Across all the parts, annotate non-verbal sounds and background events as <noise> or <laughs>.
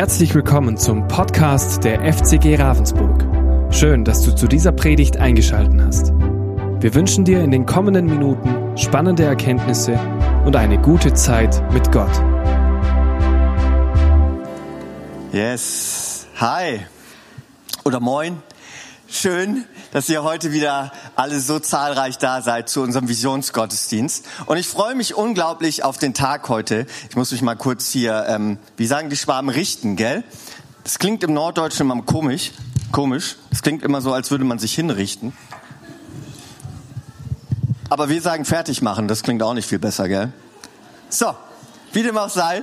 Herzlich willkommen zum Podcast der FCG Ravensburg. Schön, dass du zu dieser Predigt eingeschaltet hast. Wir wünschen dir in den kommenden Minuten spannende Erkenntnisse und eine gute Zeit mit Gott. Yes. Hi. Oder moin. Schön, dass ihr heute wieder alle so zahlreich da seid zu unserem Visionsgottesdienst. Und ich freue mich unglaublich auf den Tag heute. Ich muss mich mal kurz hier, ähm, wie sagen die Schwaben, richten, gell? Das klingt im Norddeutschen immer komisch. Komisch. Das klingt immer so, als würde man sich hinrichten. Aber wir sagen fertig machen. Das klingt auch nicht viel besser, gell? So. Wie dem auch sei,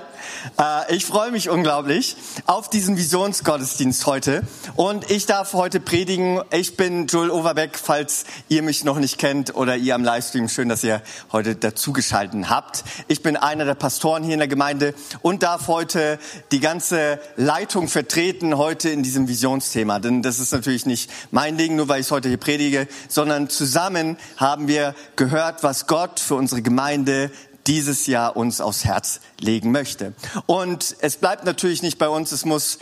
äh, ich freue mich unglaublich auf diesen Visionsgottesdienst heute. Und ich darf heute predigen. Ich bin Joel Overbeck, falls ihr mich noch nicht kennt oder ihr am Livestream. Schön, dass ihr heute dazugeschalten habt. Ich bin einer der Pastoren hier in der Gemeinde und darf heute die ganze Leitung vertreten, heute in diesem Visionsthema. Denn das ist natürlich nicht mein Ding, nur weil ich heute hier predige, sondern zusammen haben wir gehört, was Gott für unsere Gemeinde dieses Jahr uns aufs Herz legen möchte. Und es bleibt natürlich nicht bei uns, es muss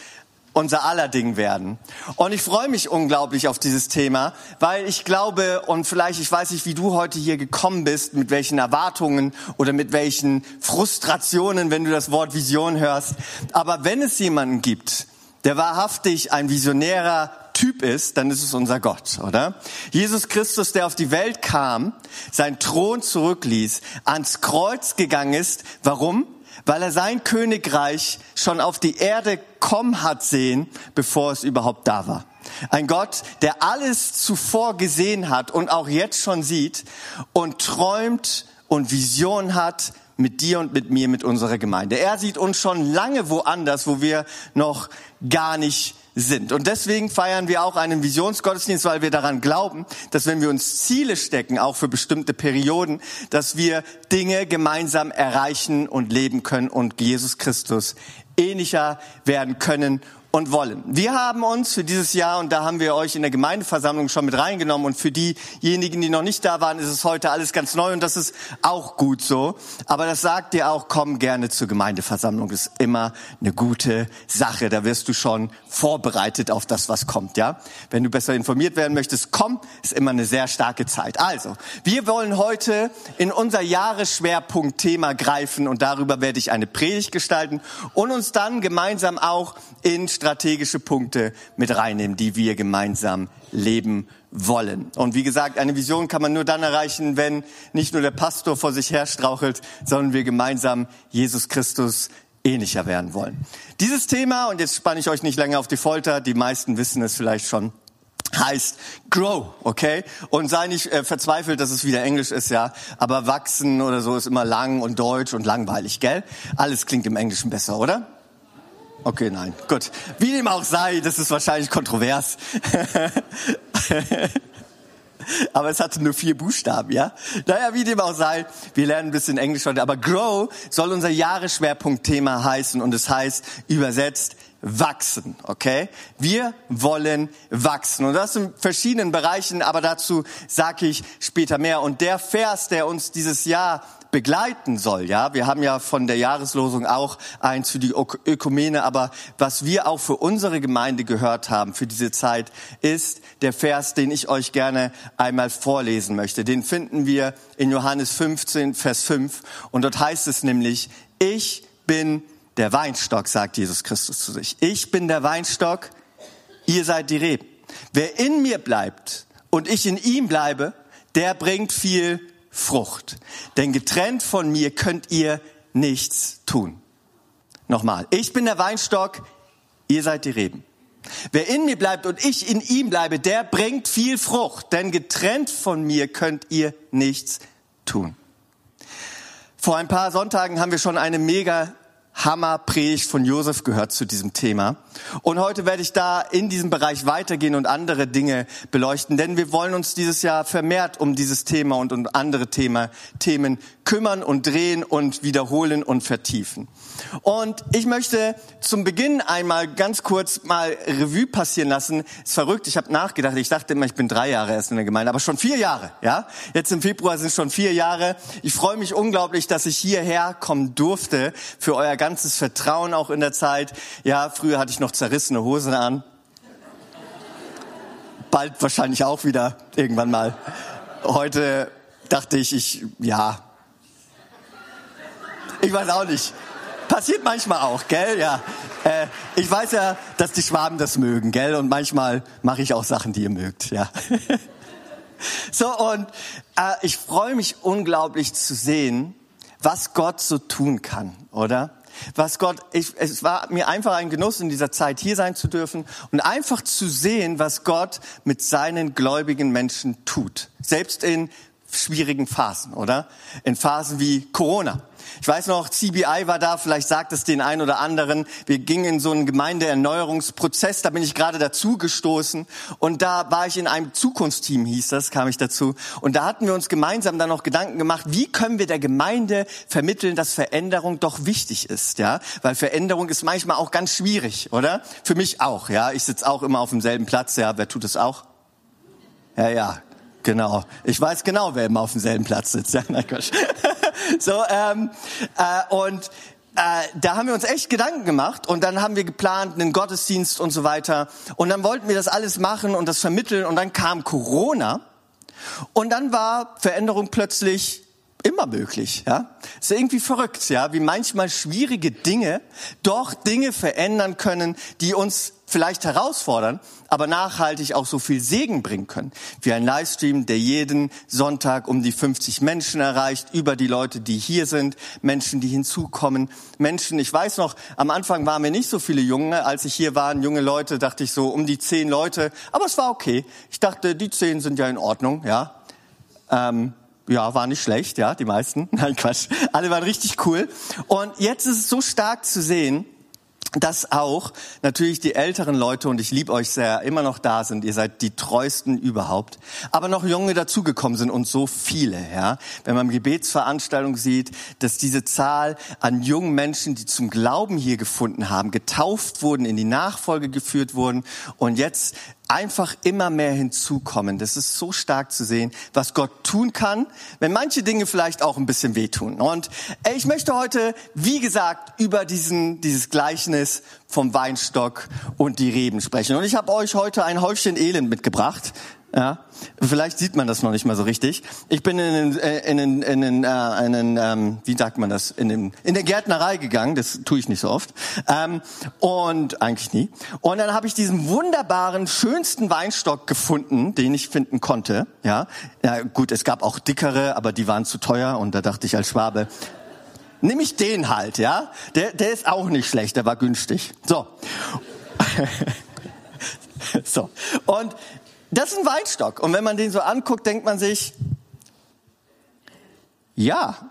unser aller Ding werden. Und ich freue mich unglaublich auf dieses Thema, weil ich glaube und vielleicht, ich weiß nicht, wie du heute hier gekommen bist, mit welchen Erwartungen oder mit welchen Frustrationen, wenn du das Wort Vision hörst. Aber wenn es jemanden gibt, der wahrhaftig ein visionärer Typ ist, dann ist es unser Gott, oder? Jesus Christus, der auf die Welt kam, seinen Thron zurückließ, ans Kreuz gegangen ist. Warum? Weil er sein Königreich schon auf die Erde kommen hat sehen, bevor es überhaupt da war. Ein Gott, der alles zuvor gesehen hat und auch jetzt schon sieht und träumt und Vision hat mit dir und mit mir, mit unserer Gemeinde. Er sieht uns schon lange woanders, wo wir noch gar nicht sind. Und deswegen feiern wir auch einen Visionsgottesdienst, weil wir daran glauben, dass wenn wir uns Ziele stecken, auch für bestimmte Perioden, dass wir Dinge gemeinsam erreichen und leben können und Jesus Christus ähnlicher werden können und wollen. Wir haben uns für dieses Jahr, und da haben wir euch in der Gemeindeversammlung schon mit reingenommen, und für diejenigen, die noch nicht da waren, ist es heute alles ganz neu und das ist auch gut so. Aber das sagt dir auch, komm gerne zur Gemeindeversammlung. Ist immer eine gute Sache. Da wirst du schon vorbereitet auf das, was kommt, ja? Wenn du besser informiert werden möchtest, komm, ist immer eine sehr starke Zeit. Also, wir wollen heute in unser Jahresschwerpunktthema greifen und darüber werde ich eine Predigt gestalten und uns dann gemeinsam auch in strategische Punkte mit reinnehmen, die wir gemeinsam leben wollen. Und wie gesagt, eine Vision kann man nur dann erreichen, wenn nicht nur der Pastor vor sich her strauchelt, sondern wir gemeinsam Jesus Christus ähnlicher werden wollen. Dieses Thema, und jetzt spanne ich euch nicht länger auf die Folter, die meisten wissen es vielleicht schon, heißt grow, okay? Und sei nicht äh, verzweifelt, dass es wieder Englisch ist, ja. Aber wachsen oder so ist immer lang und deutsch und langweilig, gell? Alles klingt im Englischen besser, oder? Okay, nein. Gut. Wie dem auch sei, das ist wahrscheinlich kontrovers. <laughs> aber es hatte nur vier Buchstaben, ja? Naja, wie dem auch sei, wir lernen ein bisschen Englisch heute. Aber Grow soll unser Jahresschwerpunktthema heißen und es heißt übersetzt wachsen, okay? Wir wollen wachsen und das in verschiedenen Bereichen, aber dazu sage ich später mehr. Und der Vers, der uns dieses Jahr begleiten soll. Ja, wir haben ja von der Jahreslosung auch eins für die Ökumene, aber was wir auch für unsere Gemeinde gehört haben für diese Zeit ist der Vers, den ich euch gerne einmal vorlesen möchte. Den finden wir in Johannes 15, Vers 5 und dort heißt es nämlich, ich bin der Weinstock, sagt Jesus Christus zu sich. Ich bin der Weinstock, ihr seid die Reben. Wer in mir bleibt und ich in ihm bleibe, der bringt viel Frucht. Denn getrennt von mir könnt ihr nichts tun. Nochmal, ich bin der Weinstock, ihr seid die Reben. Wer in mir bleibt und ich in ihm bleibe, der bringt viel Frucht. Denn getrennt von mir könnt ihr nichts tun. Vor ein paar Sonntagen haben wir schon eine mega Hammerpredigt von Josef gehört zu diesem Thema. Und heute werde ich da in diesem Bereich weitergehen und andere Dinge beleuchten, denn wir wollen uns dieses Jahr vermehrt um dieses Thema und um andere Thema, Themen kümmern und drehen und wiederholen und vertiefen. Und ich möchte zum Beginn einmal ganz kurz mal Revue passieren lassen. Ist verrückt, ich habe nachgedacht, ich dachte immer, ich bin drei Jahre erst in der Gemeinde, aber schon vier Jahre, ja? Jetzt im Februar sind schon vier Jahre. Ich freue mich unglaublich, dass ich hierher kommen durfte für euer ganzes Vertrauen auch in der Zeit. Ja, früher hatte ich noch zerrissene Hosen an. Bald wahrscheinlich auch wieder irgendwann mal. Heute dachte ich, ich, ja. Ich weiß auch nicht. Passiert manchmal auch, gell? Ja. Äh, ich weiß ja, dass die Schwaben das mögen, gell? Und manchmal mache ich auch Sachen, die ihr mögt, ja. <laughs> so, und äh, ich freue mich unglaublich zu sehen, was Gott so tun kann, oder? Was Gott, ich, es war mir einfach ein Genuss, in dieser Zeit hier sein zu dürfen und einfach zu sehen, was Gott mit seinen gläubigen Menschen tut. Selbst in schwierigen Phasen, oder? In Phasen wie Corona. Ich weiß noch, CBI war da, vielleicht sagt es den einen oder anderen. Wir gingen in so einen Gemeindeerneuerungsprozess, da bin ich gerade dazu gestoßen und da war ich in einem Zukunftsteam, hieß das, kam ich dazu. Und da hatten wir uns gemeinsam dann noch Gedanken gemacht, wie können wir der Gemeinde vermitteln, dass Veränderung doch wichtig ist, ja? Weil Veränderung ist manchmal auch ganz schwierig, oder? Für mich auch, ja? Ich sitze auch immer auf demselben Platz, ja? Wer tut es auch? Ja, ja, Genau. Ich weiß genau, wer immer auf demselben Platz sitzt. <laughs> Ja, nein, Quatsch. <laughs> so, ähm, äh, und äh, da haben wir uns echt Gedanken gemacht und dann haben wir geplant, einen Gottesdienst und so weiter. Und dann wollten wir das alles machen und das vermitteln und dann kam Corona und dann war Veränderung plötzlich immer möglich, ja. Ist irgendwie verrückt, ja, wie manchmal schwierige Dinge doch Dinge verändern können, die uns vielleicht herausfordern, aber nachhaltig auch so viel Segen bringen können. Wie ein Livestream, der jeden Sonntag um die 50 Menschen erreicht, über die Leute, die hier sind, Menschen, die hinzukommen, Menschen, ich weiß noch, am Anfang waren wir nicht so viele Junge, als ich hier waren, junge Leute, dachte ich so um die zehn Leute, aber es war okay. Ich dachte, die zehn sind ja in Ordnung, ja. Ähm, ja, war nicht schlecht, ja, die meisten. <laughs> Nein, Quatsch. Alle waren richtig cool. Und jetzt ist es so stark zu sehen, dass auch natürlich die älteren Leute, und ich liebe euch sehr, immer noch da sind. Ihr seid die treuesten überhaupt. Aber noch Junge dazugekommen sind und so viele, ja. Wenn man Gebetsveranstaltungen sieht, dass diese Zahl an jungen Menschen, die zum Glauben hier gefunden haben, getauft wurden, in die Nachfolge geführt wurden und jetzt einfach immer mehr hinzukommen. Das ist so stark zu sehen, was Gott tun kann, wenn manche Dinge vielleicht auch ein bisschen wehtun. Und ich möchte heute, wie gesagt, über diesen, dieses Gleichnis vom Weinstock und die Reben sprechen. Und ich habe euch heute ein Häufchen Elend mitgebracht. Ja, vielleicht sieht man das noch nicht mal so richtig. Ich bin in den, äh, in den, in den, äh, in den ähm, wie sagt man das, in, den, in der Gärtnerei gegangen. Das tue ich nicht so oft ähm, und eigentlich nie. Und dann habe ich diesen wunderbaren, schönsten Weinstock gefunden, den ich finden konnte. Ja, ja gut, es gab auch dickere, aber die waren zu teuer und da dachte ich als Schwabe, nimm ich den halt, ja. Der, der ist auch nicht schlecht, der war günstig. So. <laughs> so. Und das ist ein Weinstock. Und wenn man den so anguckt, denkt man sich, ja,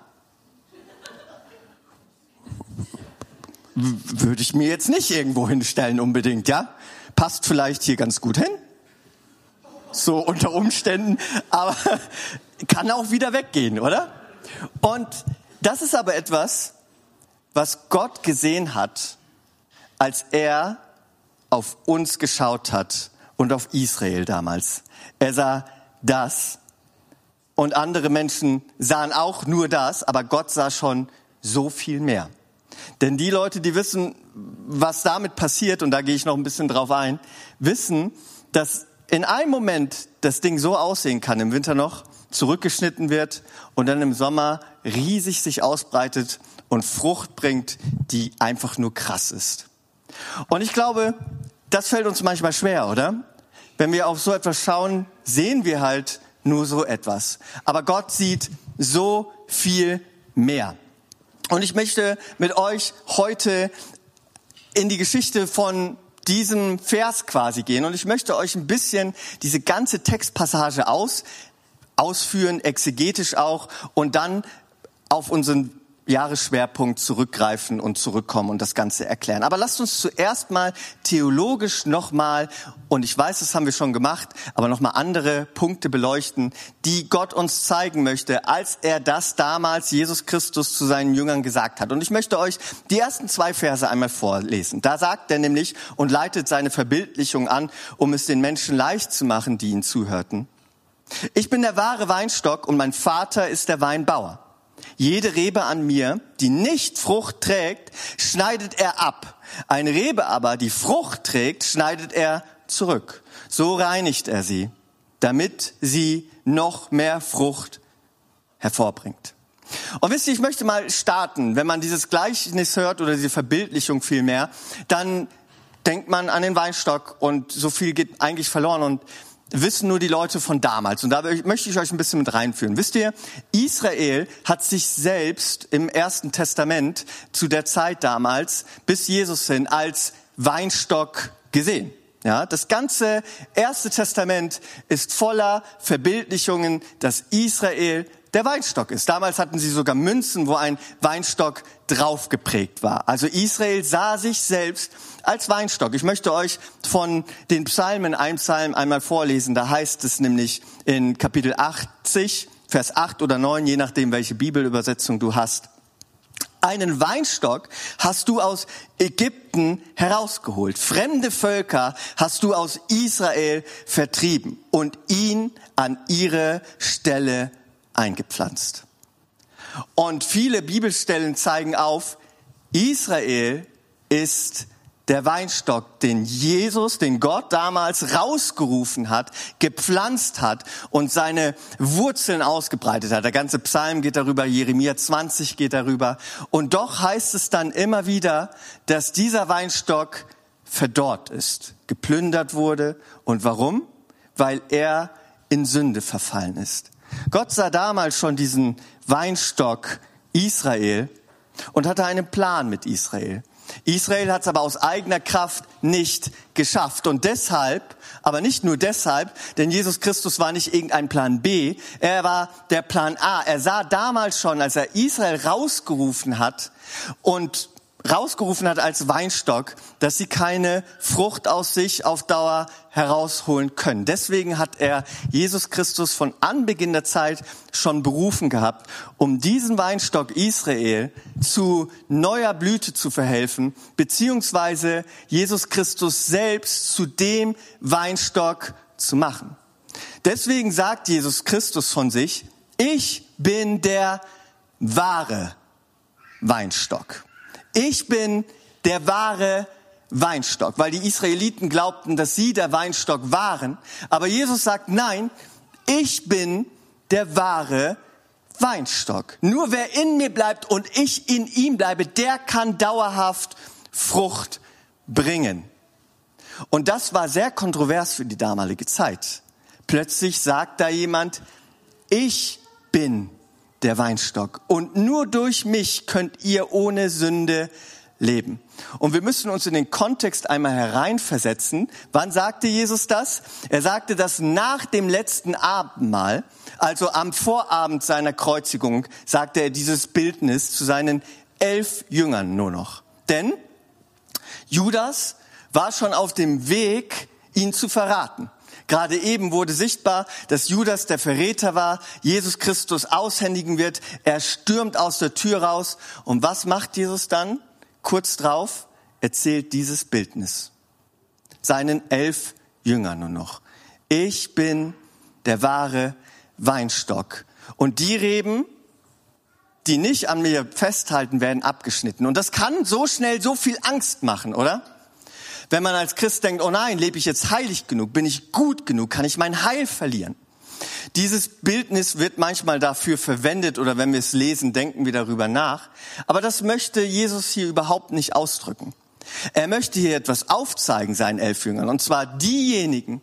würde ich mir jetzt nicht irgendwo hinstellen unbedingt, ja? Passt vielleicht hier ganz gut hin. So unter Umständen, aber <laughs> kann auch wieder weggehen, oder? Und das ist aber etwas, was Gott gesehen hat, als er auf uns geschaut hat und auf Israel damals. Er sah das und andere Menschen sahen auch nur das, aber Gott sah schon so viel mehr. Denn die Leute, die wissen, was damit passiert, und da gehe ich noch ein bisschen drauf ein, wissen, dass in einem Moment das Ding so aussehen kann, im Winter noch, zurückgeschnitten wird und dann im Sommer riesig sich ausbreitet und Frucht bringt, die einfach nur krass ist. Und ich glaube, das fällt uns manchmal schwer, oder? Wenn wir auf so etwas schauen, sehen wir halt nur so etwas. Aber Gott sieht so viel mehr. Und ich möchte mit euch heute in die Geschichte von diesem Vers quasi gehen. Und ich möchte euch ein bisschen diese ganze Textpassage aus, ausführen, exegetisch auch, und dann auf unseren Jahresschwerpunkt zurückgreifen und zurückkommen und das Ganze erklären. Aber lasst uns zuerst mal theologisch nochmal, und ich weiß, das haben wir schon gemacht, aber nochmal andere Punkte beleuchten, die Gott uns zeigen möchte, als er das damals Jesus Christus zu seinen Jüngern gesagt hat. Und ich möchte euch die ersten zwei Verse einmal vorlesen. Da sagt er nämlich und leitet seine Verbildlichung an, um es den Menschen leicht zu machen, die ihn zuhörten. Ich bin der wahre Weinstock und mein Vater ist der Weinbauer. Jede Rebe an mir, die nicht Frucht trägt, schneidet er ab. Eine Rebe aber, die Frucht trägt, schneidet er zurück. So reinigt er sie, damit sie noch mehr Frucht hervorbringt. Und wisst ihr, ich möchte mal starten, wenn man dieses Gleichnis hört oder diese Verbildlichung vielmehr, dann denkt man an den Weinstock und so viel geht eigentlich verloren und wissen nur die Leute von damals. Und da möchte ich euch ein bisschen mit reinführen. Wisst ihr, Israel hat sich selbst im Ersten Testament zu der Zeit damals bis Jesus hin als Weinstock gesehen. Ja, das ganze Erste Testament ist voller Verbildlichungen, dass Israel der Weinstock ist. Damals hatten sie sogar Münzen, wo ein Weinstock drauf geprägt war. Also Israel sah sich selbst als Weinstock. Ich möchte euch von den Psalmen ein Psalm einmal vorlesen. Da heißt es nämlich in Kapitel 80, Vers 8 oder 9, je nachdem, welche Bibelübersetzung du hast. Einen Weinstock hast du aus Ägypten herausgeholt. Fremde Völker hast du aus Israel vertrieben und ihn an ihre Stelle eingepflanzt. Und viele Bibelstellen zeigen auf, Israel ist der Weinstock, den Jesus, den Gott damals rausgerufen hat, gepflanzt hat und seine Wurzeln ausgebreitet hat. Der ganze Psalm geht darüber, Jeremia 20 geht darüber. Und doch heißt es dann immer wieder, dass dieser Weinstock verdorrt ist, geplündert wurde. Und warum? Weil er in Sünde verfallen ist. Gott sah damals schon diesen Weinstock Israel und hatte einen Plan mit Israel. Israel hat es aber aus eigener Kraft nicht geschafft. Und deshalb, aber nicht nur deshalb, denn Jesus Christus war nicht irgendein Plan B, er war der Plan A. Er sah damals schon, als er Israel rausgerufen hat und rausgerufen hat als Weinstock, dass sie keine Frucht aus sich auf Dauer herausholen können. Deswegen hat er Jesus Christus von Anbeginn der Zeit schon berufen gehabt, um diesen Weinstock Israel zu neuer Blüte zu verhelfen, beziehungsweise Jesus Christus selbst zu dem Weinstock zu machen. Deswegen sagt Jesus Christus von sich, ich bin der wahre Weinstock. Ich bin der wahre Weinstock, weil die Israeliten glaubten, dass sie der Weinstock waren. Aber Jesus sagt, nein, ich bin der wahre Weinstock. Nur wer in mir bleibt und ich in ihm bleibe, der kann dauerhaft Frucht bringen. Und das war sehr kontrovers für die damalige Zeit. Plötzlich sagt da jemand, ich bin der Weinstock. Und nur durch mich könnt ihr ohne Sünde leben. Und wir müssen uns in den Kontext einmal hereinversetzen. Wann sagte Jesus das? Er sagte das nach dem letzten Abendmahl, also am Vorabend seiner Kreuzigung, sagte er dieses Bildnis zu seinen elf Jüngern nur noch. Denn Judas war schon auf dem Weg, ihn zu verraten. Gerade eben wurde sichtbar, dass Judas der Verräter war, Jesus Christus aushändigen wird. Er stürmt aus der Tür raus. Und was macht Jesus dann? Kurz drauf erzählt dieses Bildnis. Seinen elf Jüngern nur noch. Ich bin der wahre Weinstock. Und die Reben, die nicht an mir festhalten, werden abgeschnitten. Und das kann so schnell so viel Angst machen, oder? Wenn man als Christ denkt, oh nein, lebe ich jetzt heilig genug? Bin ich gut genug? Kann ich mein Heil verlieren? Dieses Bildnis wird manchmal dafür verwendet oder wenn wir es lesen, denken wir darüber nach. Aber das möchte Jesus hier überhaupt nicht ausdrücken. Er möchte hier etwas aufzeigen, seinen elf Jüngern, und zwar diejenigen,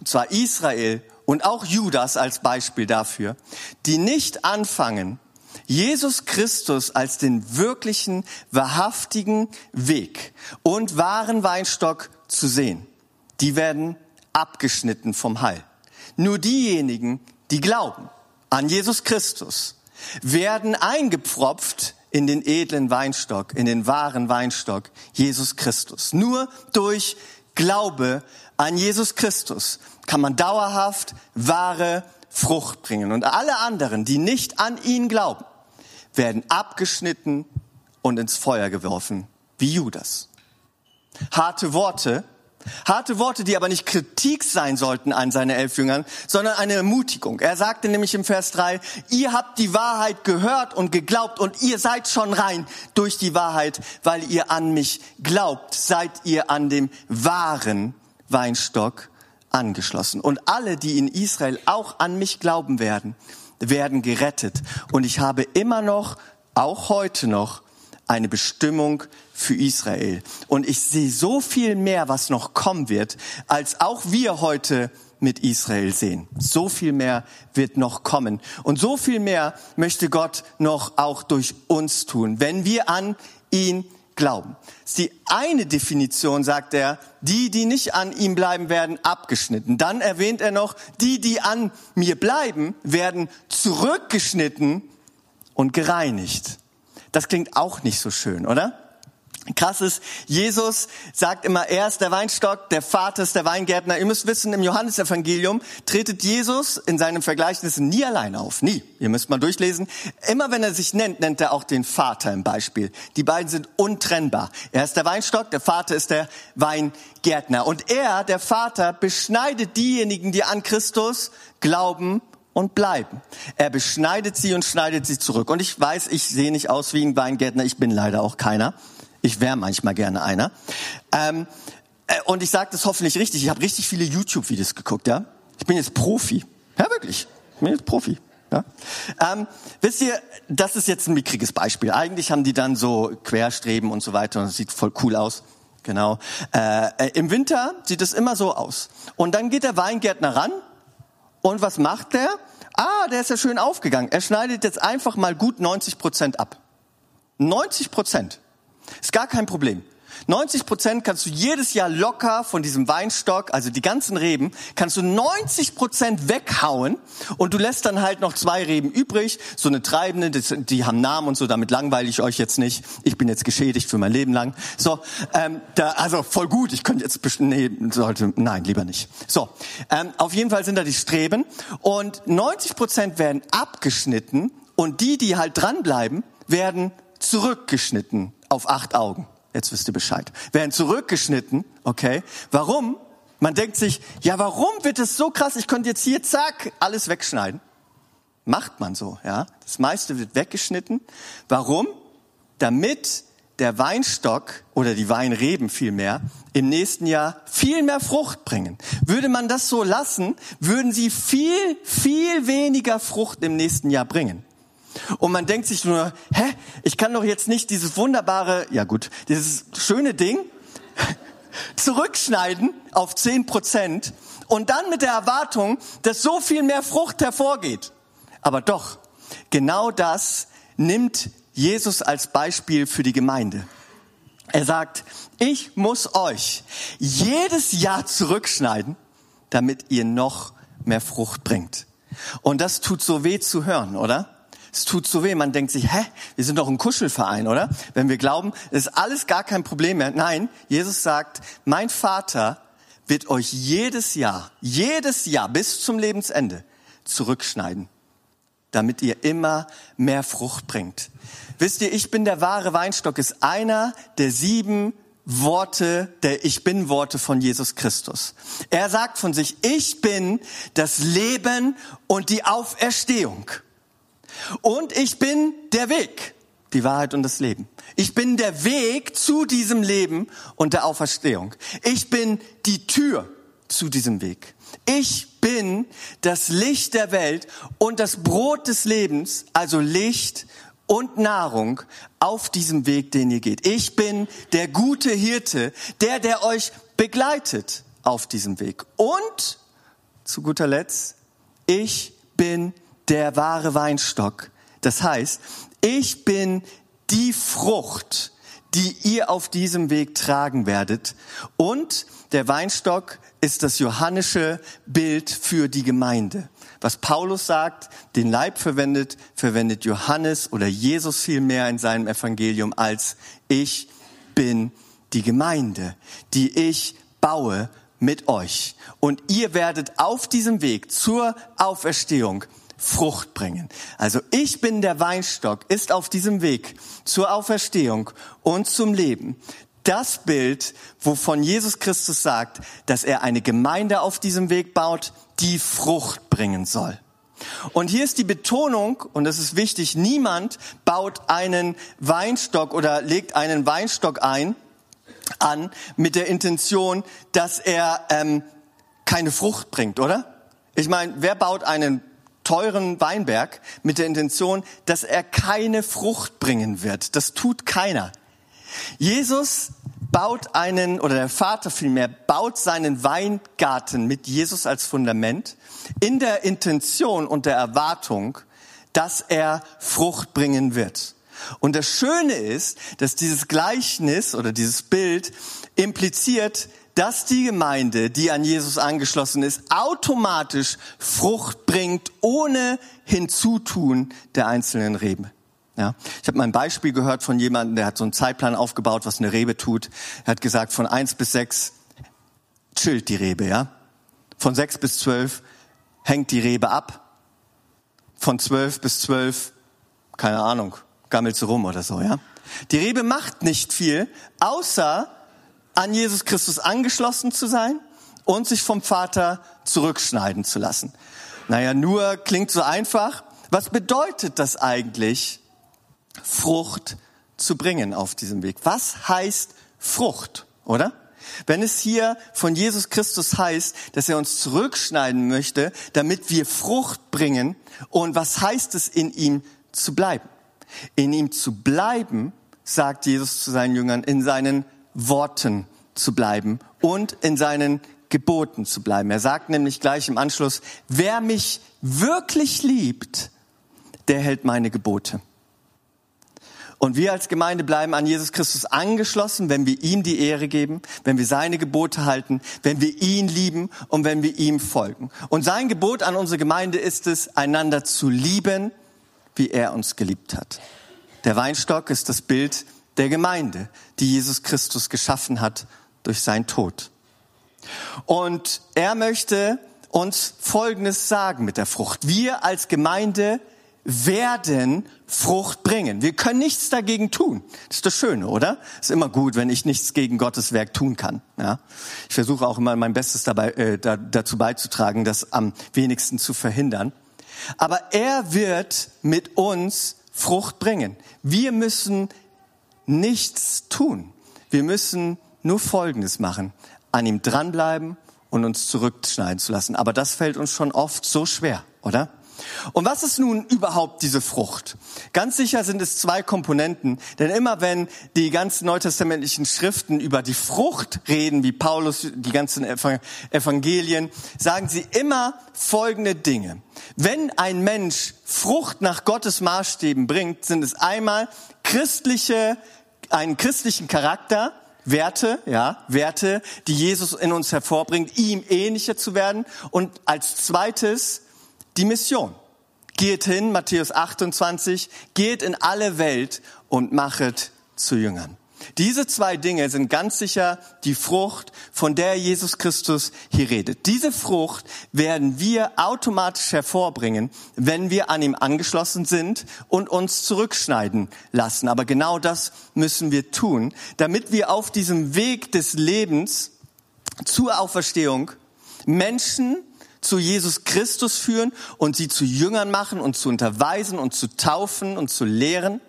und zwar Israel und auch Judas als Beispiel dafür, die nicht anfangen, Jesus Christus als den wirklichen, wahrhaftigen Weg und wahren Weinstock zu sehen, die werden abgeschnitten vom Heil. Nur diejenigen, die glauben an Jesus Christus, werden eingepfropft in den edlen Weinstock, in den wahren Weinstock, Jesus Christus. Nur durch Glaube an Jesus Christus kann man dauerhaft wahre Frucht bringen. Und alle anderen, die nicht an ihn glauben, werden abgeschnitten und ins Feuer geworfen, wie Judas. Harte Worte, Harte Worte, die aber nicht Kritik sein sollten an seine elf Jüngern, sondern eine Ermutigung. Er sagte nämlich im Vers 3, ihr habt die Wahrheit gehört und geglaubt und ihr seid schon rein durch die Wahrheit, weil ihr an mich glaubt, seid ihr an dem wahren Weinstock angeschlossen. Und alle, die in Israel auch an mich glauben werden, werden gerettet. Und ich habe immer noch, auch heute noch, eine Bestimmung für Israel. Und ich sehe so viel mehr, was noch kommen wird, als auch wir heute mit Israel sehen. So viel mehr wird noch kommen. Und so viel mehr möchte Gott noch auch durch uns tun, wenn wir an ihn glauben. Das ist die eine Definition, sagt er, die, die nicht an ihm bleiben, werden abgeschnitten. Dann erwähnt er noch, die, die an mir bleiben, werden zurückgeschnitten und gereinigt. Das klingt auch nicht so schön, oder? Krass ist, Jesus sagt immer, er ist der Weinstock, der Vater ist der Weingärtner. Ihr müsst wissen, im Johannesevangelium tretet Jesus in seinem Vergleichnis nie allein auf. Nie. Ihr müsst mal durchlesen. Immer wenn er sich nennt, nennt er auch den Vater im Beispiel. Die beiden sind untrennbar. Er ist der Weinstock, der Vater ist der Weingärtner. Und er, der Vater, beschneidet diejenigen, die an Christus glauben und bleiben. Er beschneidet sie und schneidet sie zurück. Und ich weiß, ich sehe nicht aus wie ein Weingärtner, ich bin leider auch keiner. Ich wäre manchmal gerne einer. Ähm, äh, und ich sage das hoffentlich richtig, ich habe richtig viele YouTube-Videos geguckt, ja. Ich bin jetzt Profi. Ja, wirklich. Ich bin jetzt Profi. Ja? Ähm, wisst ihr, das ist jetzt ein mickriges Beispiel. Eigentlich haben die dann so Querstreben und so weiter und das sieht voll cool aus. Genau. Äh, äh, Im Winter sieht es immer so aus. Und dann geht der Weingärtner ran und was macht der? Ah, der ist ja schön aufgegangen. Er schneidet jetzt einfach mal gut 90 Prozent ab. 90 Prozent. Ist gar kein Problem. 90 Prozent kannst du jedes Jahr locker von diesem Weinstock, also die ganzen Reben, kannst du 90 Prozent weghauen und du lässt dann halt noch zwei Reben übrig, so eine treibende, die haben Namen und so, damit langweile ich euch jetzt nicht. Ich bin jetzt geschädigt für mein Leben lang. So, ähm, da, also voll gut. Ich könnte jetzt, nee, sollte, nein, lieber nicht. So, ähm, auf jeden Fall sind da die Streben und 90 Prozent werden abgeschnitten und die, die halt dranbleiben, werden zurückgeschnitten auf acht Augen. Jetzt wisst ihr Bescheid. Werden zurückgeschnitten, okay? Warum? Man denkt sich, ja, warum wird es so krass? Ich könnte jetzt hier, zack, alles wegschneiden. Macht man so, ja? Das meiste wird weggeschnitten. Warum? Damit der Weinstock oder die Weinreben vielmehr im nächsten Jahr viel mehr Frucht bringen. Würde man das so lassen, würden sie viel, viel weniger Frucht im nächsten Jahr bringen. Und man denkt sich nur, hä, ich kann doch jetzt nicht dieses wunderbare, ja gut, dieses schöne Ding <laughs> zurückschneiden auf zehn Prozent und dann mit der Erwartung, dass so viel mehr Frucht hervorgeht. Aber doch, genau das nimmt Jesus als Beispiel für die Gemeinde. Er sagt, ich muss euch jedes Jahr zurückschneiden, damit ihr noch mehr Frucht bringt. Und das tut so weh zu hören, oder? Es tut so weh. Man denkt sich, hä, wir sind doch ein Kuschelverein, oder? Wenn wir glauben, ist alles gar kein Problem mehr. Nein, Jesus sagt, mein Vater wird euch jedes Jahr, jedes Jahr bis zum Lebensende zurückschneiden, damit ihr immer mehr Frucht bringt. Wisst ihr, ich bin der wahre Weinstock ist einer der sieben Worte, der Ich bin Worte von Jesus Christus. Er sagt von sich, ich bin das Leben und die Auferstehung. Und ich bin der Weg, die Wahrheit und das Leben. Ich bin der Weg zu diesem Leben und der Auferstehung. Ich bin die Tür zu diesem Weg. Ich bin das Licht der Welt und das Brot des Lebens, also Licht und Nahrung auf diesem Weg, den ihr geht. Ich bin der gute Hirte, der, der euch begleitet auf diesem Weg. Und zu guter Letzt, ich bin der wahre Weinstock. Das heißt, ich bin die Frucht, die ihr auf diesem Weg tragen werdet. Und der Weinstock ist das johannische Bild für die Gemeinde. Was Paulus sagt, den Leib verwendet, verwendet Johannes oder Jesus viel mehr in seinem Evangelium als ich bin die Gemeinde, die ich baue mit euch. Und ihr werdet auf diesem Weg zur Auferstehung Frucht bringen. Also ich bin der Weinstock, ist auf diesem Weg zur Auferstehung und zum Leben. das Bild, wovon Jesus Christus sagt, dass er eine Gemeinde auf diesem Weg baut, die Frucht bringen soll. Und hier ist die Betonung, und das ist wichtig, niemand baut einen Weinstock oder legt einen Weinstock ein, an mit der Intention, dass er ähm, keine Frucht bringt, oder? Ich meine, wer baut einen teuren Weinberg mit der Intention, dass er keine Frucht bringen wird? Das tut keiner. Jesus baut einen, oder der Vater vielmehr, baut seinen Weingarten mit Jesus als Fundament in der Intention und der Erwartung, dass er Frucht bringen wird. Und das Schöne ist, dass dieses Gleichnis oder dieses Bild impliziert, dass die Gemeinde, die an Jesus angeschlossen ist, automatisch Frucht bringt, ohne Hinzutun der einzelnen Rebe. Ja, ich habe mal ein Beispiel gehört von jemandem, der hat so einen Zeitplan aufgebaut, was eine Rebe tut. Er hat gesagt, von eins bis sechs chillt die Rebe, ja. Von sechs bis zwölf hängt die Rebe ab. Von zwölf bis zwölf, keine Ahnung, gammelt sie rum oder so, ja. Die Rebe macht nicht viel, außer an Jesus Christus angeschlossen zu sein und sich vom Vater zurückschneiden zu lassen. Naja, nur klingt so einfach. Was bedeutet das eigentlich, Frucht zu bringen auf diesem Weg? Was heißt Frucht, oder? Wenn es hier von Jesus Christus heißt, dass er uns zurückschneiden möchte, damit wir Frucht bringen, und was heißt es, in ihm zu bleiben? In ihm zu bleiben, sagt Jesus zu seinen Jüngern, in seinen Worten zu bleiben und in seinen Geboten zu bleiben. Er sagt nämlich gleich im Anschluss, wer mich wirklich liebt, der hält meine Gebote. Und wir als Gemeinde bleiben an Jesus Christus angeschlossen, wenn wir ihm die Ehre geben, wenn wir seine Gebote halten, wenn wir ihn lieben und wenn wir ihm folgen. Und sein Gebot an unsere Gemeinde ist es, einander zu lieben, wie er uns geliebt hat. Der Weinstock ist das Bild der Gemeinde, die Jesus Christus geschaffen hat durch seinen Tod. Und er möchte uns Folgendes sagen mit der Frucht. Wir als Gemeinde werden Frucht bringen. Wir können nichts dagegen tun. Das ist das Schöne, oder? Ist immer gut, wenn ich nichts gegen Gottes Werk tun kann. Ja? Ich versuche auch immer mein Bestes dabei, äh, da, dazu beizutragen, das am wenigsten zu verhindern. Aber er wird mit uns Frucht bringen. Wir müssen nichts tun. Wir müssen nur Folgendes machen. An ihm dranbleiben und uns zurückschneiden zu lassen. Aber das fällt uns schon oft so schwer, oder? Und was ist nun überhaupt diese Frucht? Ganz sicher sind es zwei Komponenten, denn immer wenn die ganzen neutestamentlichen Schriften über die Frucht reden, wie Paulus, die ganzen Evangelien, sagen sie immer folgende Dinge. Wenn ein Mensch Frucht nach Gottes Maßstäben bringt, sind es einmal christliche, einen christlichen Charakter, Werte, ja, Werte, die Jesus in uns hervorbringt, ihm ähnlicher zu werden und als zweites die Mission. Geht hin, Matthäus 28, geht in alle Welt und machet zu Jüngern. Diese zwei Dinge sind ganz sicher die Frucht, von der Jesus Christus hier redet. Diese Frucht werden wir automatisch hervorbringen, wenn wir an ihm angeschlossen sind und uns zurückschneiden lassen. Aber genau das müssen wir tun, damit wir auf diesem Weg des Lebens zur Auferstehung Menschen zu Jesus Christus führen und sie zu Jüngern machen und zu unterweisen und zu taufen und zu lehren.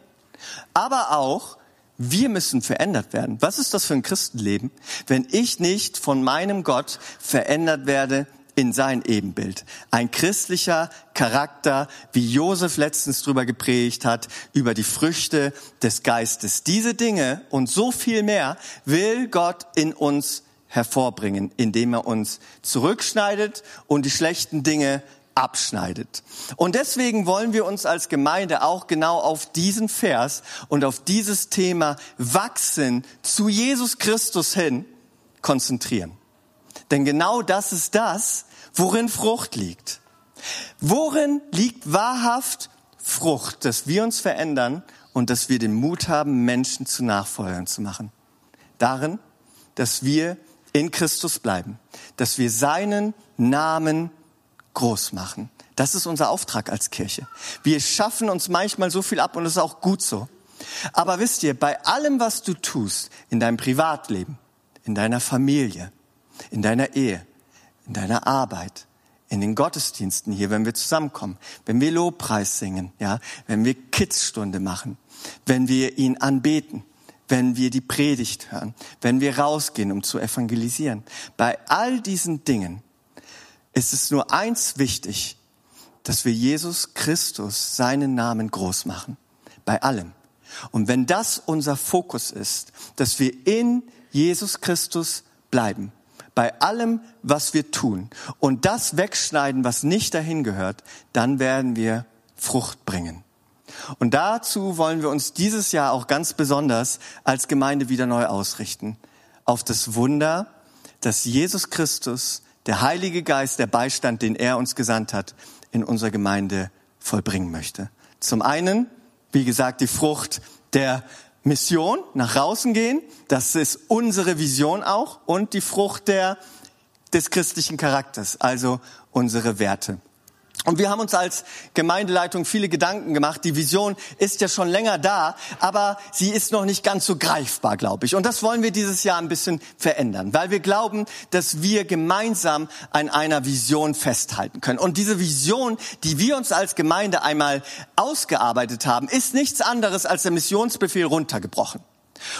Aber auch, wir müssen verändert werden. Was ist das für ein Christenleben, wenn ich nicht von meinem Gott verändert werde in sein Ebenbild. Ein christlicher Charakter, wie Josef letztens drüber gepredigt hat, über die Früchte des Geistes. Diese Dinge und so viel mehr will Gott in uns hervorbringen, indem er uns zurückschneidet und die schlechten Dinge abschneidet. Und deswegen wollen wir uns als Gemeinde auch genau auf diesen Vers und auf dieses Thema wachsen zu Jesus Christus hin konzentrieren. Denn genau das ist das, worin Frucht liegt. Worin liegt wahrhaft Frucht, dass wir uns verändern und dass wir den Mut haben, Menschen zu Nachfolgern zu machen? Darin, dass wir in Christus bleiben, dass wir seinen Namen groß machen. Das ist unser Auftrag als Kirche. Wir schaffen uns manchmal so viel ab und das ist auch gut so. Aber wisst ihr, bei allem, was du tust, in deinem Privatleben, in deiner Familie, in deiner Ehe, in deiner Arbeit, in den Gottesdiensten hier, wenn wir zusammenkommen, wenn wir Lobpreis singen, ja, wenn wir Kidsstunde machen, wenn wir ihn anbeten, wenn wir die Predigt hören, wenn wir rausgehen, um zu evangelisieren. Bei all diesen Dingen ist es nur eins wichtig, dass wir Jesus Christus, seinen Namen groß machen. Bei allem. Und wenn das unser Fokus ist, dass wir in Jesus Christus bleiben, bei allem, was wir tun und das wegschneiden, was nicht dahin gehört, dann werden wir Frucht bringen. Und dazu wollen wir uns dieses Jahr auch ganz besonders als Gemeinde wieder neu ausrichten. Auf das Wunder, dass Jesus Christus, der Heilige Geist, der Beistand, den er uns gesandt hat, in unserer Gemeinde vollbringen möchte. Zum einen, wie gesagt, die Frucht der Mission, nach draußen gehen, das ist unsere Vision auch, und die Frucht der, des christlichen Charakters, also unsere Werte. Und wir haben uns als Gemeindeleitung viele Gedanken gemacht. Die Vision ist ja schon länger da, aber sie ist noch nicht ganz so greifbar, glaube ich. Und das wollen wir dieses Jahr ein bisschen verändern, weil wir glauben, dass wir gemeinsam an einer Vision festhalten können. Und diese Vision, die wir uns als Gemeinde einmal ausgearbeitet haben, ist nichts anderes als der Missionsbefehl runtergebrochen.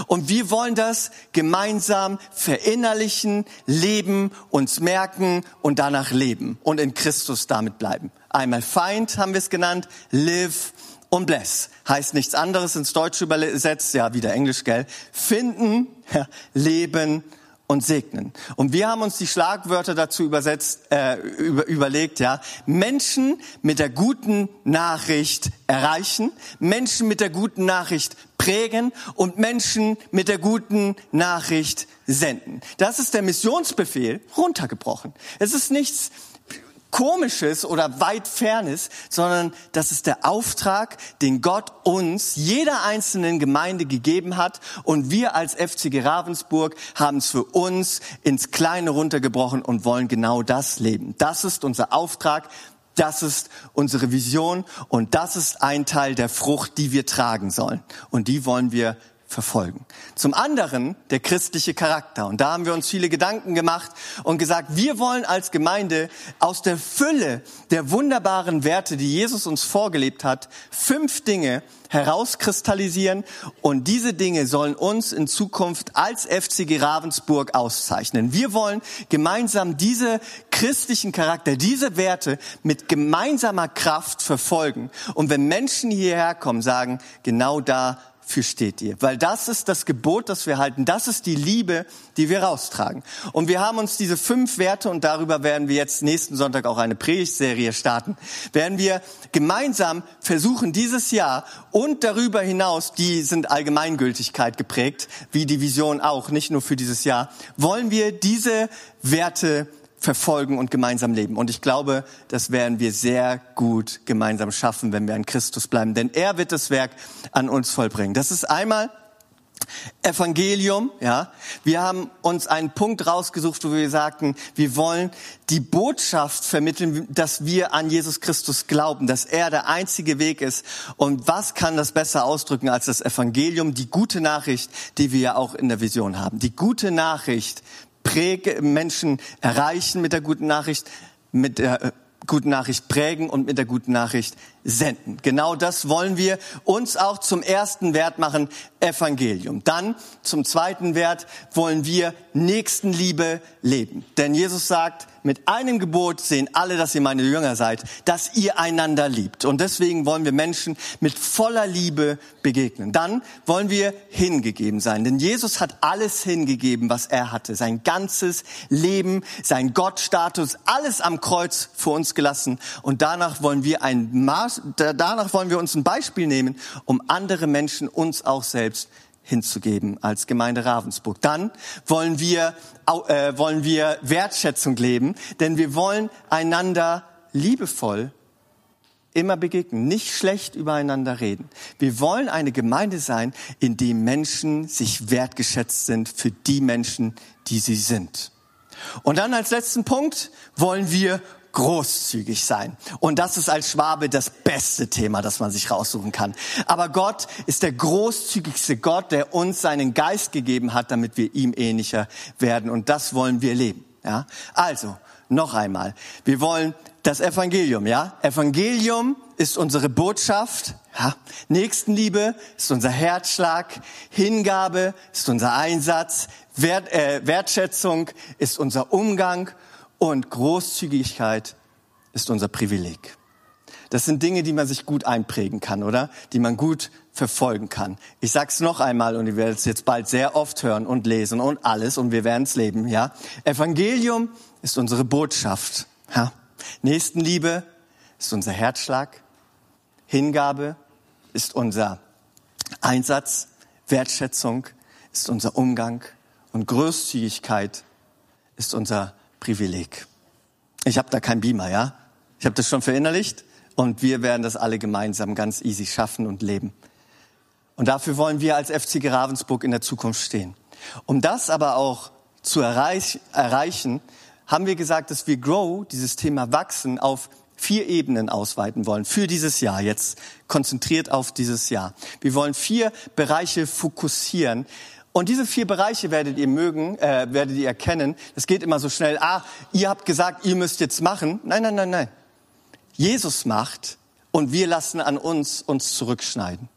Und wir wollen das gemeinsam verinnerlichen, leben, uns merken und danach leben und in Christus damit bleiben. Einmal Feind haben wir es genannt, live und bless. Heißt nichts anderes ins Deutsche übersetzt, ja wieder Englisch, gell? Finden, ja, <laughs> leben und segnen. Und wir haben uns die Schlagwörter dazu übersetzt, äh, über, überlegt, ja. Menschen mit der guten Nachricht erreichen, Menschen mit der guten Nachricht prägen und Menschen mit der guten Nachricht senden. Das ist der Missionsbefehl runtergebrochen. Es ist nichts Komisches oder weit Fernes, sondern das ist der Auftrag, den Gott uns, jeder einzelnen Gemeinde gegeben hat. Und wir als FCG Ravensburg haben es für uns ins Kleine runtergebrochen und wollen genau das leben. Das ist unser Auftrag. Das ist unsere Vision und das ist ein Teil der Frucht, die wir tragen sollen. Und die wollen wir verfolgen. Zum anderen der christliche Charakter. Und da haben wir uns viele Gedanken gemacht und gesagt, wir wollen als Gemeinde aus der Fülle der wunderbaren Werte, die Jesus uns vorgelebt hat, fünf Dinge herauskristallisieren und diese Dinge sollen uns in Zukunft als FCG Ravensburg auszeichnen. Wir wollen gemeinsam diese christlichen Charakter, diese Werte mit gemeinsamer Kraft verfolgen. Und wenn Menschen hierher kommen, sagen, genau da für steht ihr. Weil das ist das Gebot, das wir halten. Das ist die Liebe, die wir raustragen. Und wir haben uns diese fünf Werte, und darüber werden wir jetzt nächsten Sonntag auch eine Predigtserie starten, werden wir gemeinsam versuchen, dieses Jahr und darüber hinaus, die sind Allgemeingültigkeit geprägt, wie die Vision auch, nicht nur für dieses Jahr, wollen wir diese Werte verfolgen und gemeinsam leben. Und ich glaube, das werden wir sehr gut gemeinsam schaffen, wenn wir an Christus bleiben. Denn er wird das Werk an uns vollbringen. Das ist einmal Evangelium, ja. Wir haben uns einen Punkt rausgesucht, wo wir sagten, wir wollen die Botschaft vermitteln, dass wir an Jesus Christus glauben, dass er der einzige Weg ist. Und was kann das besser ausdrücken als das Evangelium, die gute Nachricht, die wir ja auch in der Vision haben. Die gute Nachricht präge, Menschen erreichen mit der guten Nachricht, mit der äh, guten Nachricht prägen und mit der guten Nachricht senden. Genau das wollen wir uns auch zum ersten Wert machen, Evangelium. Dann zum zweiten Wert wollen wir Nächstenliebe leben. Denn Jesus sagt, mit einem Gebot sehen alle, dass ihr meine Jünger seid, dass ihr einander liebt. Und deswegen wollen wir Menschen mit voller Liebe begegnen. Dann wollen wir hingegeben sein. Denn Jesus hat alles hingegeben, was er hatte. Sein ganzes Leben, sein Gottstatus, alles am Kreuz für uns gelassen. Und danach wollen wir ein Maß, danach wollen wir uns ein Beispiel nehmen, um andere Menschen uns auch selbst hinzugeben als Gemeinde Ravensburg. Dann wollen wir, äh, wollen wir Wertschätzung leben, denn wir wollen einander liebevoll immer begegnen, nicht schlecht übereinander reden. Wir wollen eine Gemeinde sein, in der Menschen sich wertgeschätzt sind für die Menschen, die sie sind. Und dann als letzten Punkt wollen wir großzügig sein. Und das ist als Schwabe das beste Thema, das man sich raussuchen kann. Aber Gott ist der großzügigste Gott, der uns seinen Geist gegeben hat, damit wir ihm ähnlicher werden. Und das wollen wir leben. Ja? Also, noch einmal. Wir wollen das Evangelium, ja? Evangelium ist unsere Botschaft. Ja? Nächstenliebe ist unser Herzschlag. Hingabe ist unser Einsatz. Wert, äh, Wertschätzung ist unser Umgang. Und Großzügigkeit ist unser Privileg. Das sind Dinge, die man sich gut einprägen kann, oder? Die man gut verfolgen kann. Ich sag's noch einmal und ihr werdet es jetzt bald sehr oft hören und lesen und alles und wir werden es leben, ja? Evangelium ist unsere Botschaft, ja? Nächstenliebe ist unser Herzschlag. Hingabe ist unser Einsatz. Wertschätzung ist unser Umgang und Großzügigkeit ist unser Privileg. Ich habe da kein Beamer, ja? Ich habe das schon verinnerlicht und wir werden das alle gemeinsam ganz easy schaffen und leben. Und dafür wollen wir als FC Ravensburg in der Zukunft stehen. Um das aber auch zu erreich erreichen, haben wir gesagt, dass wir Grow, dieses Thema Wachsen, auf vier Ebenen ausweiten wollen für dieses Jahr, jetzt konzentriert auf dieses Jahr. Wir wollen vier Bereiche fokussieren, und diese vier Bereiche werdet ihr mögen, äh, werdet ihr erkennen. Es geht immer so schnell. Ah, ihr habt gesagt, ihr müsst jetzt machen. Nein, nein, nein, nein. Jesus macht und wir lassen an uns uns zurückschneiden.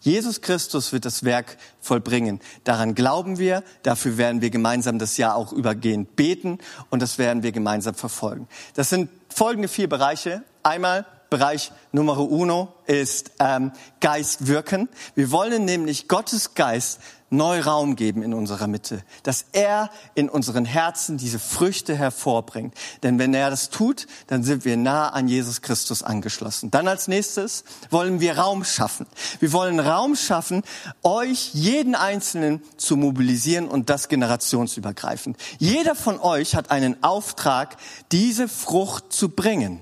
Jesus Christus wird das Werk vollbringen. Daran glauben wir. Dafür werden wir gemeinsam das Jahr auch übergehend beten und das werden wir gemeinsam verfolgen. Das sind folgende vier Bereiche. Einmal Bereich Nummer uno ist ähm, Geist wirken. Wir wollen nämlich Gottes Geist neu Raum geben in unserer Mitte, dass er in unseren Herzen diese Früchte hervorbringt. Denn wenn er das tut, dann sind wir nah an Jesus Christus angeschlossen. Dann als nächstes wollen wir Raum schaffen. Wir wollen Raum schaffen, euch, jeden Einzelnen zu mobilisieren und das generationsübergreifend. Jeder von euch hat einen Auftrag, diese Frucht zu bringen.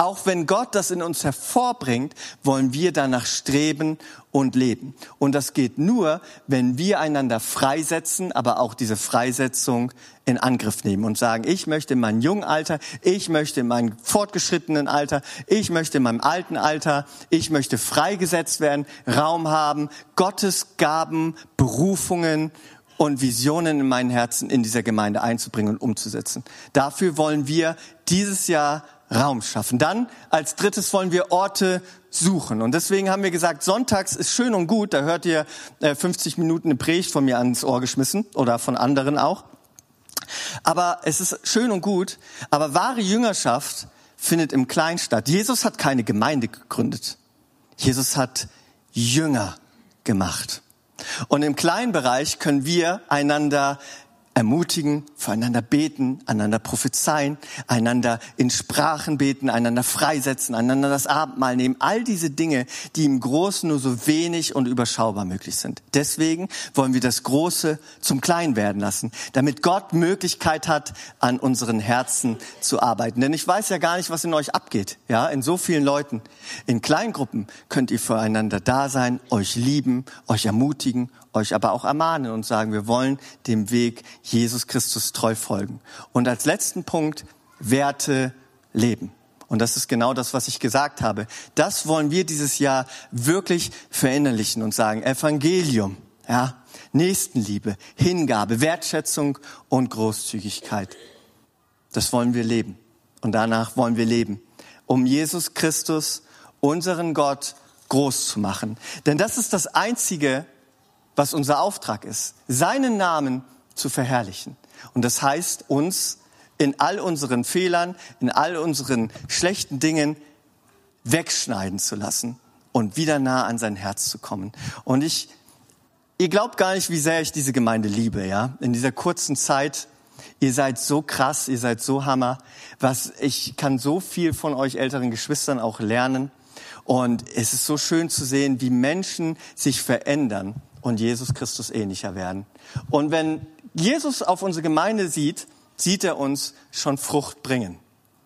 Auch wenn Gott das in uns hervorbringt, wollen wir danach streben und leben. Und das geht nur, wenn wir einander freisetzen, aber auch diese Freisetzung in Angriff nehmen und sagen, ich möchte in meinem jungen Alter, ich möchte in meinem fortgeschrittenen Alter, ich möchte in meinem alten Alter, ich möchte freigesetzt werden, Raum haben, Gottes Gaben, Berufungen und Visionen in meinen Herzen in dieser Gemeinde einzubringen und umzusetzen. Dafür wollen wir dieses Jahr Raum schaffen. Dann als drittes wollen wir Orte suchen. Und deswegen haben wir gesagt, sonntags ist schön und gut, da hört ihr 50 äh, Minuten eine Predigt von mir ans Ohr geschmissen oder von anderen auch. Aber es ist schön und gut, aber wahre Jüngerschaft findet im Kleinen statt. Jesus hat keine Gemeinde gegründet. Jesus hat Jünger gemacht. Und im kleinen Bereich können wir einander ermutigen, füreinander beten, einander prophezeien, einander in Sprachen beten, einander freisetzen, einander das Abendmahl nehmen. All diese Dinge, die im Großen nur so wenig und überschaubar möglich sind. Deswegen wollen wir das Große zum Kleinen werden lassen, damit Gott Möglichkeit hat, an unseren Herzen zu arbeiten. Denn ich weiß ja gar nicht, was in euch abgeht. Ja, in so vielen Leuten. In Kleingruppen könnt ihr füreinander da sein, euch lieben, euch ermutigen, euch aber auch ermahnen und sagen, wir wollen dem Weg Jesus Christus treu folgen. Und als letzten Punkt, Werte leben. Und das ist genau das, was ich gesagt habe. Das wollen wir dieses Jahr wirklich verinnerlichen und sagen, Evangelium, ja, Nächstenliebe, Hingabe, Wertschätzung und Großzügigkeit. Das wollen wir leben. Und danach wollen wir leben, um Jesus Christus, unseren Gott, groß zu machen. Denn das ist das Einzige, was unser Auftrag ist, seinen Namen zu verherrlichen. Und das heißt, uns in all unseren Fehlern, in all unseren schlechten Dingen wegschneiden zu lassen und wieder nah an sein Herz zu kommen. Und ich, ihr glaubt gar nicht, wie sehr ich diese Gemeinde liebe, ja? In dieser kurzen Zeit, ihr seid so krass, ihr seid so hammer. Was, ich kann so viel von euch älteren Geschwistern auch lernen. Und es ist so schön zu sehen, wie Menschen sich verändern und Jesus Christus ähnlicher werden. Und wenn Jesus auf unsere Gemeinde sieht, sieht er uns schon Frucht bringen.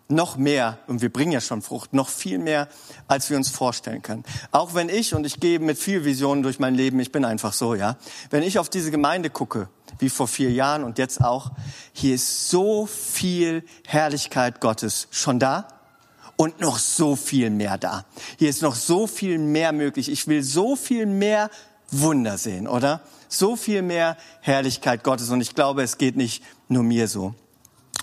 Noch mehr, und wir bringen ja schon Frucht, noch viel mehr, als wir uns vorstellen können. Auch wenn ich, und ich gehe mit viel Visionen durch mein Leben, ich bin einfach so, ja. Wenn ich auf diese Gemeinde gucke wie vor vier Jahren und jetzt auch. Hier ist so viel Herrlichkeit Gottes schon da und noch so viel mehr da. Hier ist noch so viel mehr möglich. Ich will so viel mehr Wunder sehen, oder? So viel mehr Herrlichkeit Gottes. Und ich glaube, es geht nicht nur mir so.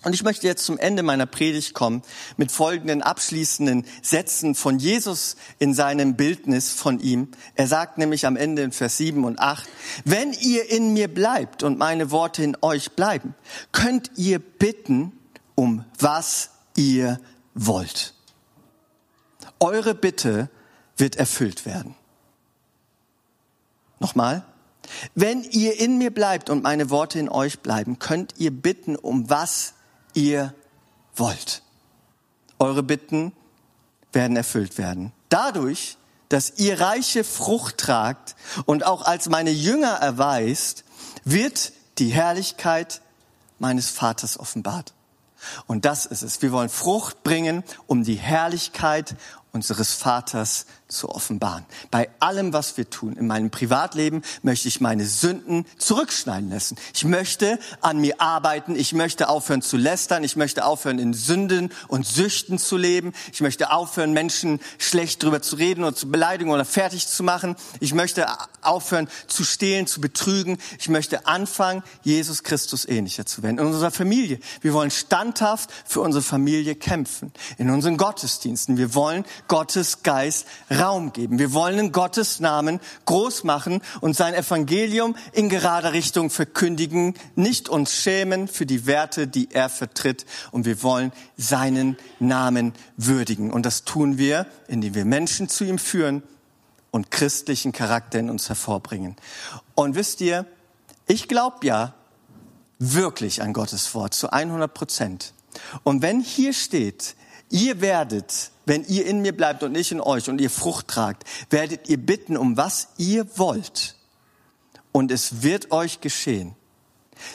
Und ich möchte jetzt zum Ende meiner Predigt kommen mit folgenden abschließenden Sätzen von Jesus in seinem Bildnis von ihm. Er sagt nämlich am Ende in Vers 7 und 8, wenn ihr in mir bleibt und meine Worte in euch bleiben, könnt ihr bitten, um was ihr wollt. Eure Bitte wird erfüllt werden. Nochmal. Wenn ihr in mir bleibt und meine Worte in euch bleiben, könnt ihr bitten, um was ihr wollt. Eure Bitten werden erfüllt werden. Dadurch, dass ihr reiche Frucht tragt und auch als meine Jünger erweist, wird die Herrlichkeit meines Vaters offenbart. Und das ist es. Wir wollen Frucht bringen, um die Herrlichkeit unseres Vaters zu offenbaren. Bei allem, was wir tun, in meinem Privatleben möchte ich meine Sünden zurückschneiden lassen. Ich möchte an mir arbeiten. Ich möchte aufhören zu lästern. Ich möchte aufhören, in Sünden und Süchten zu leben. Ich möchte aufhören, Menschen schlecht drüber zu reden oder zu beleidigen oder fertig zu machen. Ich möchte aufhören, zu stehlen, zu betrügen. Ich möchte anfangen, Jesus Christus ähnlicher zu werden. In unserer Familie. Wir wollen standhaft für unsere Familie kämpfen. In unseren Gottesdiensten. Wir wollen Gottes Geist Raum geben. Wir wollen in Gottes Namen groß machen und sein Evangelium in gerader Richtung verkündigen, nicht uns schämen für die Werte, die er vertritt. Und wir wollen seinen Namen würdigen. Und das tun wir, indem wir Menschen zu ihm führen und christlichen Charakter in uns hervorbringen. Und wisst ihr, ich glaube ja wirklich an Gottes Wort zu 100 Prozent. Und wenn hier steht, Ihr werdet, wenn ihr in mir bleibt und ich in euch und ihr Frucht tragt, werdet ihr bitten, um was ihr wollt. Und es wird euch geschehen.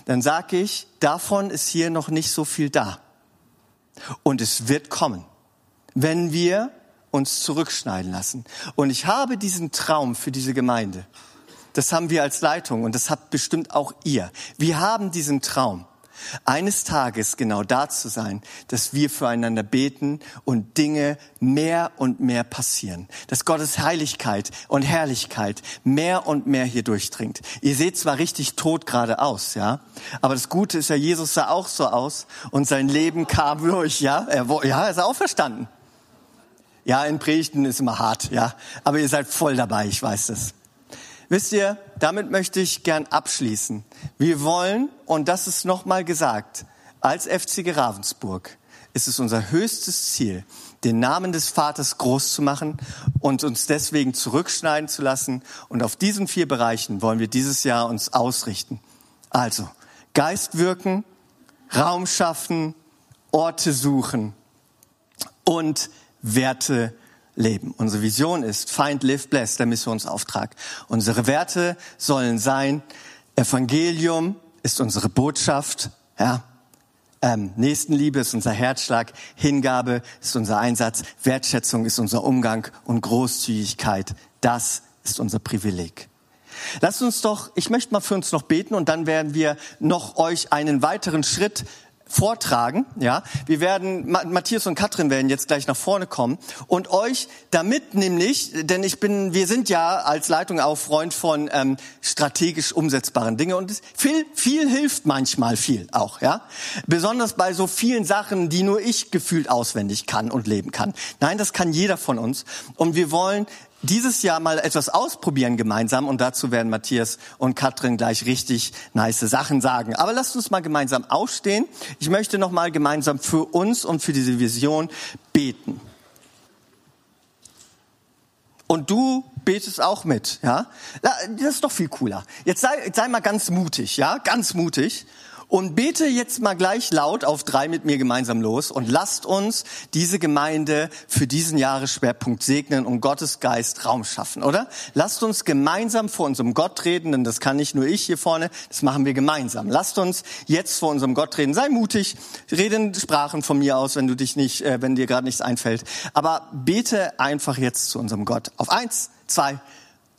Dann sage ich, davon ist hier noch nicht so viel da. Und es wird kommen, wenn wir uns zurückschneiden lassen. Und ich habe diesen Traum für diese Gemeinde. Das haben wir als Leitung und das habt bestimmt auch ihr. Wir haben diesen Traum eines Tages genau da zu sein, dass wir füreinander beten und Dinge mehr und mehr passieren. Dass Gottes Heiligkeit und Herrlichkeit mehr und mehr hier durchdringt. Ihr seht zwar richtig tot gerade aus, ja, aber das Gute ist ja, Jesus sah auch so aus und sein Leben kam durch, ja. Er, ja, er ist auferstanden. Ja, in Predigten ist immer hart, ja. Aber ihr seid voll dabei, ich weiß das. Wisst ihr, damit möchte ich gern abschließen. Wir wollen, und das ist nochmal gesagt, als FC Ravensburg ist es unser höchstes Ziel, den Namen des Vaters groß zu machen und uns deswegen zurückschneiden zu lassen. Und auf diesen vier Bereichen wollen wir dieses Jahr uns ausrichten. Also, Geist wirken, Raum schaffen, Orte suchen und Werte leben. Unsere Vision ist Find, Live, Bless, der Missionsauftrag. Unsere Werte sollen sein, Evangelium ist unsere Botschaft, ja. Ähm, Nächstenliebe ist unser Herzschlag, Hingabe ist unser Einsatz, Wertschätzung ist unser Umgang und Großzügigkeit, das ist unser Privileg. Lasst uns doch, ich möchte mal für uns noch beten und dann werden wir noch euch einen weiteren Schritt vortragen. Ja, wir werden Matthias und Katrin werden jetzt gleich nach vorne kommen und euch damit nämlich, denn ich bin, wir sind ja als Leitung auch Freund von ähm, strategisch umsetzbaren Dingen und viel, viel hilft manchmal viel auch. Ja, besonders bei so vielen Sachen, die nur ich gefühlt auswendig kann und leben kann. Nein, das kann jeder von uns und wir wollen dieses Jahr mal etwas ausprobieren gemeinsam und dazu werden Matthias und Katrin gleich richtig nice Sachen sagen. Aber lasst uns mal gemeinsam aufstehen. Ich möchte noch mal gemeinsam für uns und für diese Vision beten. Und du betest auch mit, ja? Das ist doch viel cooler. Jetzt sei, sei mal ganz mutig, ja? Ganz mutig und bete jetzt mal gleich laut auf drei mit mir gemeinsam los und lasst uns diese Gemeinde für diesen Jahresschwerpunkt segnen und Gottes Geist Raum schaffen, oder? Lasst uns gemeinsam vor unserem Gott reden, denn das kann nicht nur ich hier vorne, das machen wir gemeinsam. Lasst uns jetzt vor unserem Gott reden. Sei mutig, rede in Sprachen von mir aus, wenn du dich nicht, äh, wenn dir gerade nichts einfällt. Aber bete einfach jetzt zu unserem Gott. Auf eins, zwei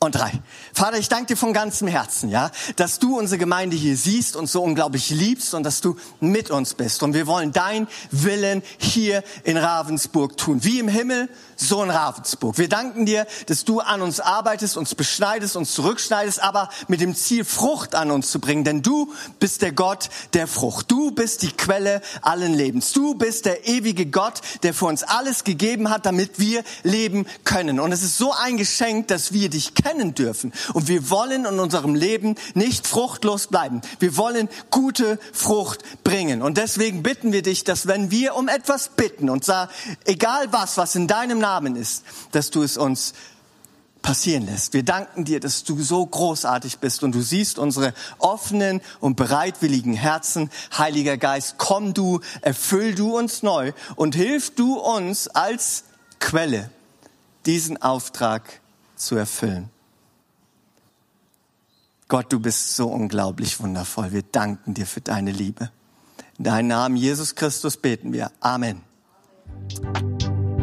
und drei. Vater, ich danke dir von ganzem Herzen, ja, dass du unsere Gemeinde hier siehst und so unglaublich liebst und dass du mit uns bist. Und wir wollen dein Willen hier in Ravensburg tun. Wie im Himmel, so in Ravensburg. Wir danken dir, dass du an uns arbeitest, uns beschneidest, uns zurückschneidest, aber mit dem Ziel, Frucht an uns zu bringen. Denn du bist der Gott der Frucht. Du bist die Quelle allen Lebens. Du bist der ewige Gott, der für uns alles gegeben hat, damit wir leben können. Und es ist so ein Geschenk, dass wir dich kennen dürfen. Und wir wollen in unserem Leben nicht fruchtlos bleiben. Wir wollen gute Frucht bringen. Und deswegen bitten wir dich, dass wenn wir um etwas bitten und sag, egal was, was in deinem Namen ist, dass du es uns passieren lässt. Wir danken dir, dass du so großartig bist und du siehst unsere offenen und bereitwilligen Herzen. Heiliger Geist, komm du, erfüll du uns neu und hilf du uns als Quelle, diesen Auftrag zu erfüllen. Gott, du bist so unglaublich wundervoll. Wir danken dir für deine Liebe. In deinem Namen Jesus Christus beten wir. Amen.